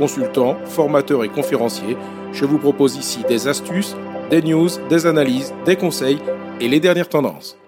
consultant, formateur et conférencier. Je vous propose ici des astuces, des news, des analyses, des conseils et les dernières tendances.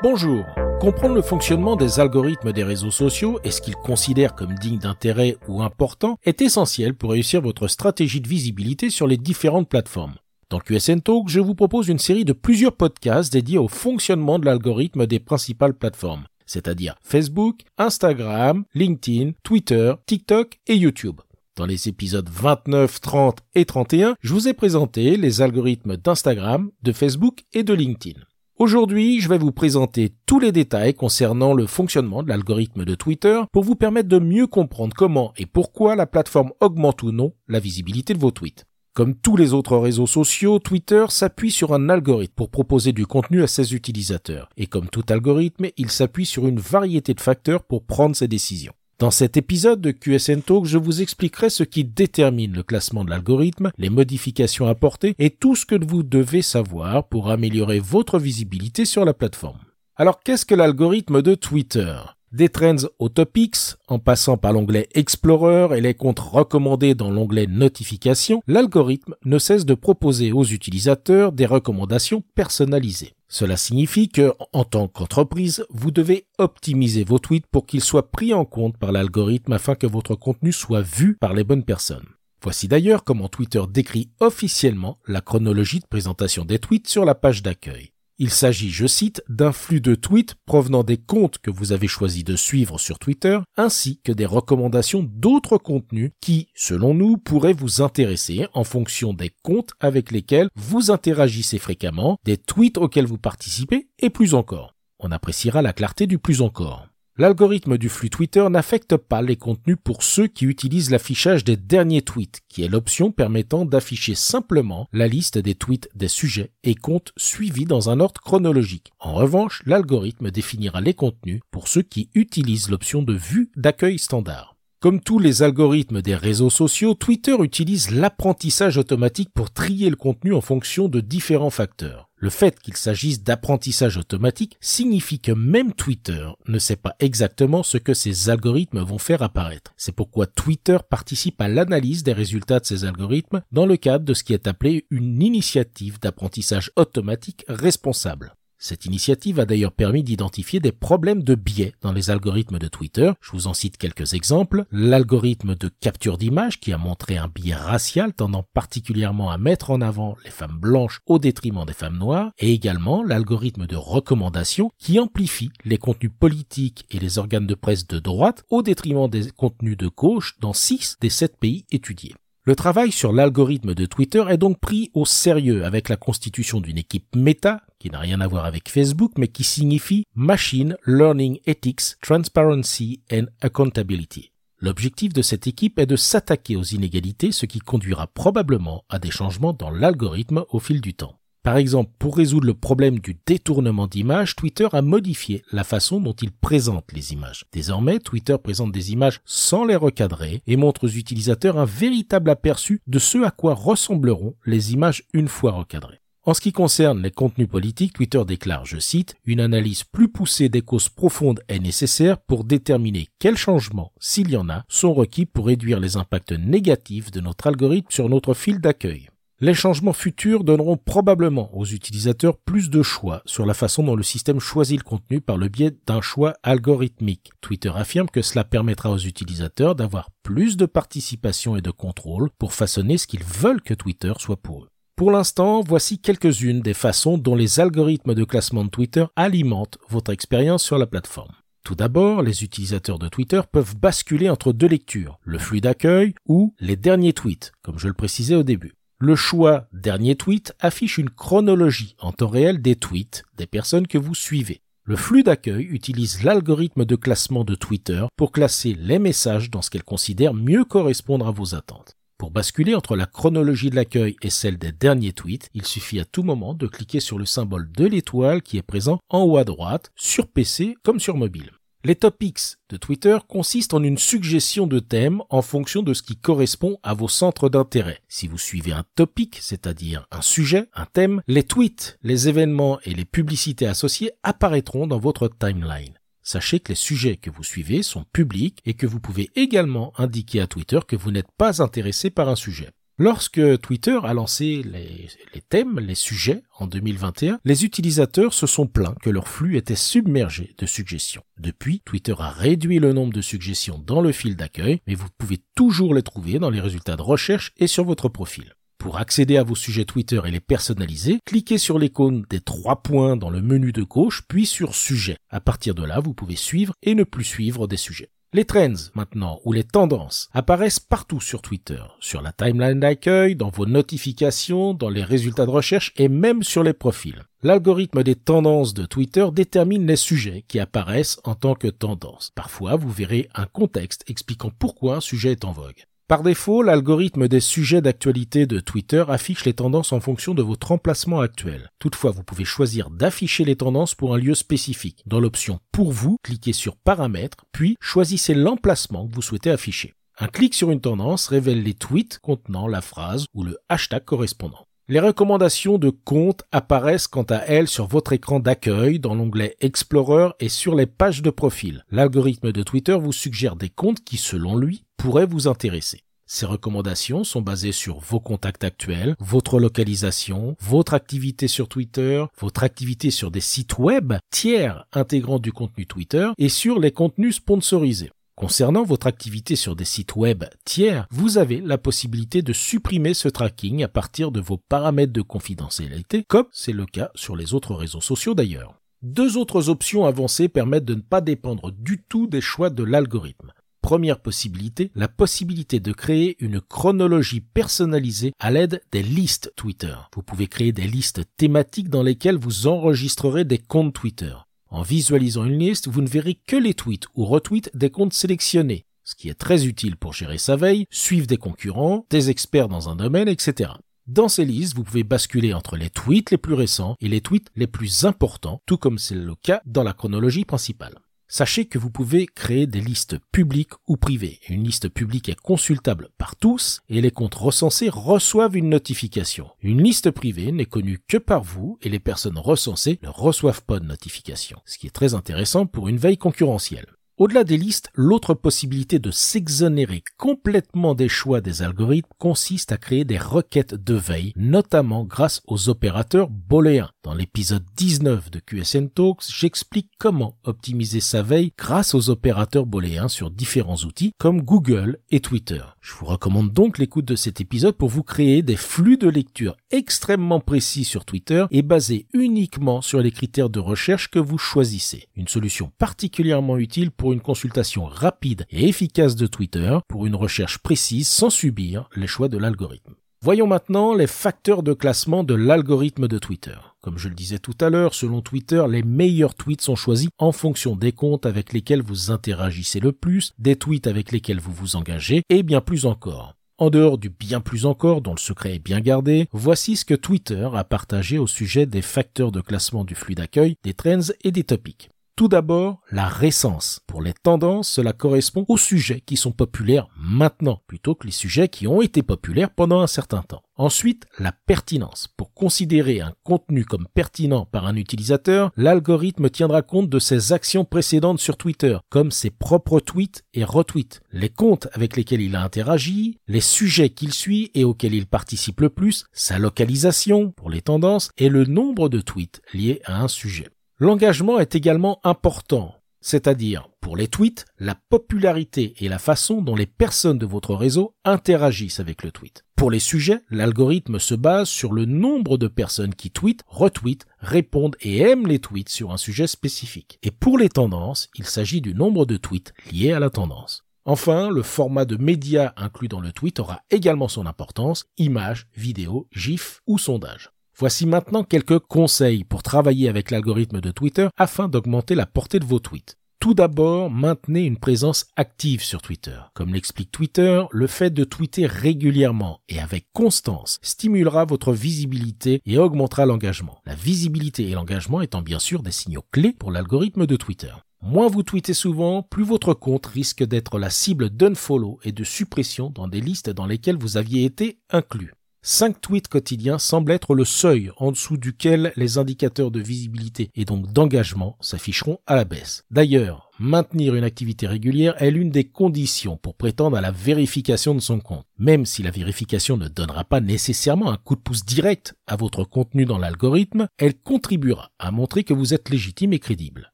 Bonjour. Comprendre le fonctionnement des algorithmes des réseaux sociaux et ce qu'ils considèrent comme digne d'intérêt ou important est essentiel pour réussir votre stratégie de visibilité sur les différentes plateformes. Dans QSN Talk, je vous propose une série de plusieurs podcasts dédiés au fonctionnement de l'algorithme des principales plateformes, c'est-à-dire Facebook, Instagram, LinkedIn, Twitter, TikTok et YouTube. Dans les épisodes 29, 30 et 31, je vous ai présenté les algorithmes d'Instagram, de Facebook et de LinkedIn. Aujourd'hui, je vais vous présenter tous les détails concernant le fonctionnement de l'algorithme de Twitter pour vous permettre de mieux comprendre comment et pourquoi la plateforme augmente ou non la visibilité de vos tweets. Comme tous les autres réseaux sociaux, Twitter s'appuie sur un algorithme pour proposer du contenu à ses utilisateurs. Et comme tout algorithme, il s'appuie sur une variété de facteurs pour prendre ses décisions. Dans cet épisode de QSN Talk, je vous expliquerai ce qui détermine le classement de l'algorithme, les modifications apportées et tout ce que vous devez savoir pour améliorer votre visibilité sur la plateforme. Alors qu'est-ce que l'algorithme de Twitter? Des trends aux topics, en passant par l'onglet Explorer et les comptes recommandés dans l'onglet Notifications, l'algorithme ne cesse de proposer aux utilisateurs des recommandations personnalisées. Cela signifie que, en tant qu'entreprise, vous devez optimiser vos tweets pour qu'ils soient pris en compte par l'algorithme afin que votre contenu soit vu par les bonnes personnes. Voici d'ailleurs comment Twitter décrit officiellement la chronologie de présentation des tweets sur la page d'accueil. Il s'agit, je cite, d'un flux de tweets provenant des comptes que vous avez choisi de suivre sur Twitter, ainsi que des recommandations d'autres contenus qui, selon nous, pourraient vous intéresser en fonction des comptes avec lesquels vous interagissez fréquemment, des tweets auxquels vous participez, et plus encore. On appréciera la clarté du plus encore. L'algorithme du flux Twitter n'affecte pas les contenus pour ceux qui utilisent l'affichage des derniers tweets, qui est l'option permettant d'afficher simplement la liste des tweets des sujets et comptes suivis dans un ordre chronologique. En revanche, l'algorithme définira les contenus pour ceux qui utilisent l'option de vue d'accueil standard. Comme tous les algorithmes des réseaux sociaux, Twitter utilise l'apprentissage automatique pour trier le contenu en fonction de différents facteurs. Le fait qu'il s'agisse d'apprentissage automatique signifie que même Twitter ne sait pas exactement ce que ces algorithmes vont faire apparaître. C'est pourquoi Twitter participe à l'analyse des résultats de ces algorithmes dans le cadre de ce qui est appelé une initiative d'apprentissage automatique responsable. Cette initiative a d'ailleurs permis d'identifier des problèmes de biais dans les algorithmes de Twitter. Je vous en cite quelques exemples. L'algorithme de capture d'image qui a montré un biais racial tendant particulièrement à mettre en avant les femmes blanches au détriment des femmes noires et également l'algorithme de recommandation qui amplifie les contenus politiques et les organes de presse de droite au détriment des contenus de gauche dans 6 des 7 pays étudiés. Le travail sur l'algorithme de Twitter est donc pris au sérieux avec la constitution d'une équipe méta qui n'a rien à voir avec Facebook, mais qui signifie Machine Learning Ethics, Transparency and Accountability. L'objectif de cette équipe est de s'attaquer aux inégalités, ce qui conduira probablement à des changements dans l'algorithme au fil du temps. Par exemple, pour résoudre le problème du détournement d'images, Twitter a modifié la façon dont il présente les images. Désormais, Twitter présente des images sans les recadrer et montre aux utilisateurs un véritable aperçu de ce à quoi ressembleront les images une fois recadrées. En ce qui concerne les contenus politiques, Twitter déclare, je cite, une analyse plus poussée des causes profondes est nécessaire pour déterminer quels changements, s'il y en a, sont requis pour réduire les impacts négatifs de notre algorithme sur notre fil d'accueil. Les changements futurs donneront probablement aux utilisateurs plus de choix sur la façon dont le système choisit le contenu par le biais d'un choix algorithmique. Twitter affirme que cela permettra aux utilisateurs d'avoir plus de participation et de contrôle pour façonner ce qu'ils veulent que Twitter soit pour eux. Pour l'instant, voici quelques-unes des façons dont les algorithmes de classement de Twitter alimentent votre expérience sur la plateforme. Tout d'abord, les utilisateurs de Twitter peuvent basculer entre deux lectures, le flux d'accueil ou les derniers tweets, comme je le précisais au début. Le choix dernier tweet affiche une chronologie en temps réel des tweets des personnes que vous suivez. Le flux d'accueil utilise l'algorithme de classement de Twitter pour classer les messages dans ce qu'elle considère mieux correspondre à vos attentes. Pour basculer entre la chronologie de l'accueil et celle des derniers tweets, il suffit à tout moment de cliquer sur le symbole de l'étoile qui est présent en haut à droite, sur PC comme sur mobile. Les topics de Twitter consistent en une suggestion de thèmes en fonction de ce qui correspond à vos centres d'intérêt. Si vous suivez un topic, c'est-à-dire un sujet, un thème, les tweets, les événements et les publicités associées apparaîtront dans votre timeline. Sachez que les sujets que vous suivez sont publics et que vous pouvez également indiquer à Twitter que vous n'êtes pas intéressé par un sujet. Lorsque Twitter a lancé les, thèmes, les sujets en 2021, les utilisateurs se sont plaints que leur flux était submergé de suggestions. Depuis, Twitter a réduit le nombre de suggestions dans le fil d'accueil, mais vous pouvez toujours les trouver dans les résultats de recherche et sur votre profil. Pour accéder à vos sujets Twitter et les personnaliser, cliquez sur l'icône des trois points dans le menu de gauche, puis sur Sujet. À partir de là, vous pouvez suivre et ne plus suivre des sujets. Les trends, maintenant, ou les tendances, apparaissent partout sur Twitter, sur la timeline d'accueil, dans vos notifications, dans les résultats de recherche et même sur les profils. L'algorithme des tendances de Twitter détermine les sujets qui apparaissent en tant que tendances. Parfois, vous verrez un contexte expliquant pourquoi un sujet est en vogue. Par défaut, l'algorithme des sujets d'actualité de Twitter affiche les tendances en fonction de votre emplacement actuel. Toutefois, vous pouvez choisir d'afficher les tendances pour un lieu spécifique. Dans l'option Pour vous, cliquez sur Paramètres, puis choisissez l'emplacement que vous souhaitez afficher. Un clic sur une tendance révèle les tweets contenant la phrase ou le hashtag correspondant. Les recommandations de comptes apparaissent quant à elles sur votre écran d'accueil dans l'onglet Explorer et sur les pages de profil. L'algorithme de Twitter vous suggère des comptes qui, selon lui, pourraient vous intéresser. Ces recommandations sont basées sur vos contacts actuels, votre localisation, votre activité sur Twitter, votre activité sur des sites web tiers intégrant du contenu Twitter et sur les contenus sponsorisés. Concernant votre activité sur des sites web tiers, vous avez la possibilité de supprimer ce tracking à partir de vos paramètres de confidentialité, comme c'est le cas sur les autres réseaux sociaux d'ailleurs. Deux autres options avancées permettent de ne pas dépendre du tout des choix de l'algorithme. Première possibilité, la possibilité de créer une chronologie personnalisée à l'aide des listes Twitter. Vous pouvez créer des listes thématiques dans lesquelles vous enregistrerez des comptes Twitter. En visualisant une liste, vous ne verrez que les tweets ou retweets des comptes sélectionnés, ce qui est très utile pour gérer sa veille, suivre des concurrents, des experts dans un domaine, etc. Dans ces listes, vous pouvez basculer entre les tweets les plus récents et les tweets les plus importants, tout comme c'est le cas dans la chronologie principale. Sachez que vous pouvez créer des listes publiques ou privées. Une liste publique est consultable par tous et les comptes recensés reçoivent une notification. Une liste privée n'est connue que par vous et les personnes recensées ne reçoivent pas de notification, ce qui est très intéressant pour une veille concurrentielle. Au-delà des listes, l'autre possibilité de s'exonérer complètement des choix des algorithmes consiste à créer des requêtes de veille, notamment grâce aux opérateurs booléens. Dans l'épisode 19 de QSN Talks, j'explique comment optimiser sa veille grâce aux opérateurs booléens sur différents outils comme Google et Twitter. Je vous recommande donc l'écoute de cet épisode pour vous créer des flux de lecture extrêmement précis sur Twitter et basés uniquement sur les critères de recherche que vous choisissez. Une solution particulièrement utile pour une consultation rapide et efficace de Twitter pour une recherche précise sans subir les choix de l'algorithme. Voyons maintenant les facteurs de classement de l'algorithme de Twitter. Comme je le disais tout à l'heure, selon Twitter, les meilleurs tweets sont choisis en fonction des comptes avec lesquels vous interagissez le plus, des tweets avec lesquels vous vous engagez, et bien plus encore. En dehors du bien plus encore dont le secret est bien gardé, voici ce que Twitter a partagé au sujet des facteurs de classement du flux d'accueil, des trends et des topics. Tout d'abord, la récence. Pour les tendances, cela correspond aux sujets qui sont populaires maintenant, plutôt que les sujets qui ont été populaires pendant un certain temps. Ensuite, la pertinence. Pour considérer un contenu comme pertinent par un utilisateur, l'algorithme tiendra compte de ses actions précédentes sur Twitter, comme ses propres tweets et retweets, les comptes avec lesquels il a interagi, les sujets qu'il suit et auxquels il participe le plus, sa localisation pour les tendances et le nombre de tweets liés à un sujet. L'engagement est également important, c'est-à-dire pour les tweets, la popularité et la façon dont les personnes de votre réseau interagissent avec le tweet. Pour les sujets, l'algorithme se base sur le nombre de personnes qui tweetent, retweetent, répondent et aiment les tweets sur un sujet spécifique. Et pour les tendances, il s'agit du nombre de tweets liés à la tendance. Enfin, le format de média inclus dans le tweet aura également son importance, image, vidéo, gif ou sondage. Voici maintenant quelques conseils pour travailler avec l'algorithme de Twitter afin d'augmenter la portée de vos tweets. Tout d'abord, maintenez une présence active sur Twitter. Comme l'explique Twitter, le fait de tweeter régulièrement et avec constance stimulera votre visibilité et augmentera l'engagement. La visibilité et l'engagement étant bien sûr des signaux clés pour l'algorithme de Twitter. Moins vous tweetez souvent, plus votre compte risque d'être la cible d'unfollow et de suppression dans des listes dans lesquelles vous aviez été inclus. 5 tweets quotidiens semblent être le seuil en dessous duquel les indicateurs de visibilité et donc d'engagement s'afficheront à la baisse. D'ailleurs, maintenir une activité régulière est l'une des conditions pour prétendre à la vérification de son compte. Même si la vérification ne donnera pas nécessairement un coup de pouce direct à votre contenu dans l'algorithme, elle contribuera à montrer que vous êtes légitime et crédible.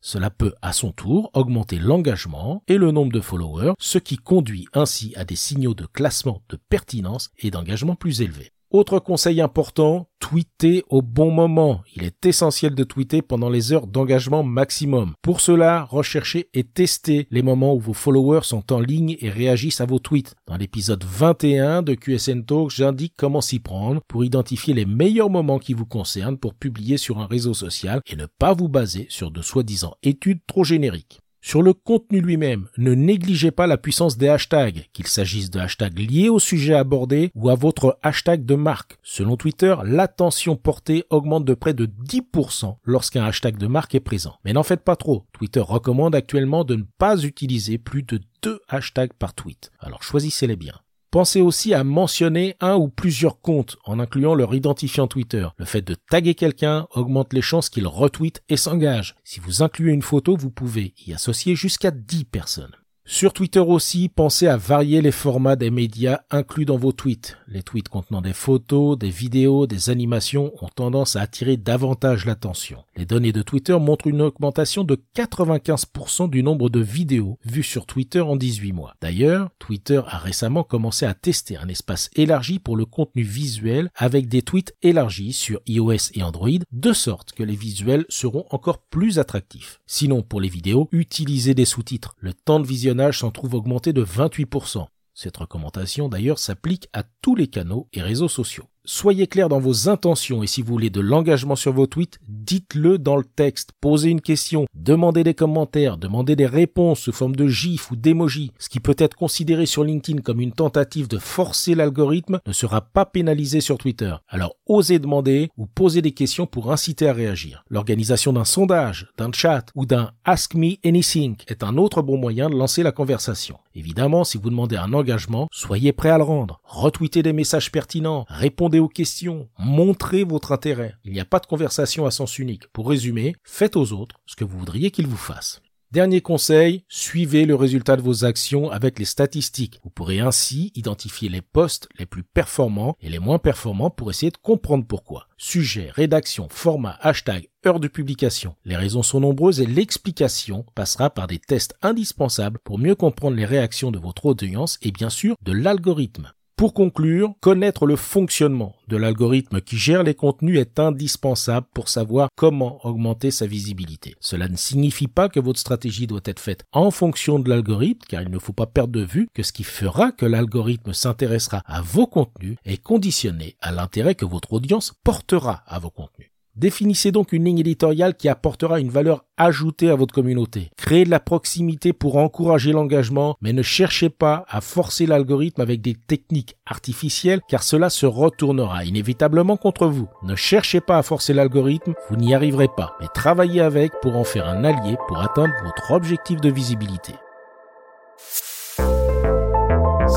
Cela peut à son tour augmenter l'engagement et le nombre de followers, ce qui conduit ainsi à des signaux de classement de pertinence et d'engagement plus élevés. Autre conseil important, tweeter au bon moment. Il est essentiel de tweeter pendant les heures d'engagement maximum. Pour cela, recherchez et testez les moments où vos followers sont en ligne et réagissent à vos tweets. Dans l'épisode 21 de QSN Talk, j'indique comment s'y prendre pour identifier les meilleurs moments qui vous concernent pour publier sur un réseau social et ne pas vous baser sur de soi-disant études trop génériques. Sur le contenu lui-même, ne négligez pas la puissance des hashtags, qu'il s'agisse de hashtags liés au sujet abordé ou à votre hashtag de marque. Selon Twitter, l'attention portée augmente de près de 10% lorsqu'un hashtag de marque est présent. Mais n'en faites pas trop. Twitter recommande actuellement de ne pas utiliser plus de deux hashtags par tweet. Alors choisissez-les bien. Pensez aussi à mentionner un ou plusieurs comptes en incluant leur identifiant Twitter. Le fait de taguer quelqu'un augmente les chances qu'il retweete et s'engage. Si vous incluez une photo, vous pouvez y associer jusqu'à 10 personnes. Sur Twitter aussi, pensez à varier les formats des médias inclus dans vos tweets. Les tweets contenant des photos, des vidéos, des animations ont tendance à attirer davantage l'attention. Les données de Twitter montrent une augmentation de 95% du nombre de vidéos vues sur Twitter en 18 mois. D'ailleurs, Twitter a récemment commencé à tester un espace élargi pour le contenu visuel avec des tweets élargis sur iOS et Android, de sorte que les visuels seront encore plus attractifs. Sinon, pour les vidéos, utilisez des sous-titres. Le temps de s'en trouve augmenté de 28%. Cette recommandation d'ailleurs s'applique à tous les canaux et réseaux sociaux. Soyez clair dans vos intentions et si vous voulez de l'engagement sur vos tweets, dites-le dans le texte, posez une question, demandez des commentaires, demandez des réponses sous forme de gif ou d'émoji. Ce qui peut être considéré sur LinkedIn comme une tentative de forcer l'algorithme ne sera pas pénalisé sur Twitter. Alors osez demander ou poser des questions pour inciter à réagir. L'organisation d'un sondage, d'un chat ou d'un Ask Me Anything est un autre bon moyen de lancer la conversation. Évidemment, si vous demandez un engagement, soyez prêt à le rendre. Retweetez des messages pertinents, répondez aux questions, montrez votre intérêt. Il n'y a pas de conversation à sens unique. Pour résumer, faites aux autres ce que vous voudriez qu'ils vous fassent. Dernier conseil, suivez le résultat de vos actions avec les statistiques. Vous pourrez ainsi identifier les postes les plus performants et les moins performants pour essayer de comprendre pourquoi. Sujet, rédaction, format, hashtag, heure de publication. Les raisons sont nombreuses et l'explication passera par des tests indispensables pour mieux comprendre les réactions de votre audience et bien sûr de l'algorithme. Pour conclure, connaître le fonctionnement de l'algorithme qui gère les contenus est indispensable pour savoir comment augmenter sa visibilité. Cela ne signifie pas que votre stratégie doit être faite en fonction de l'algorithme, car il ne faut pas perdre de vue que ce qui fera que l'algorithme s'intéressera à vos contenus est conditionné à l'intérêt que votre audience portera à vos contenus. Définissez donc une ligne éditoriale qui apportera une valeur ajoutée à votre communauté. Créez de la proximité pour encourager l'engagement, mais ne cherchez pas à forcer l'algorithme avec des techniques artificielles car cela se retournera inévitablement contre vous. Ne cherchez pas à forcer l'algorithme, vous n'y arriverez pas, mais travaillez avec pour en faire un allié pour atteindre votre objectif de visibilité.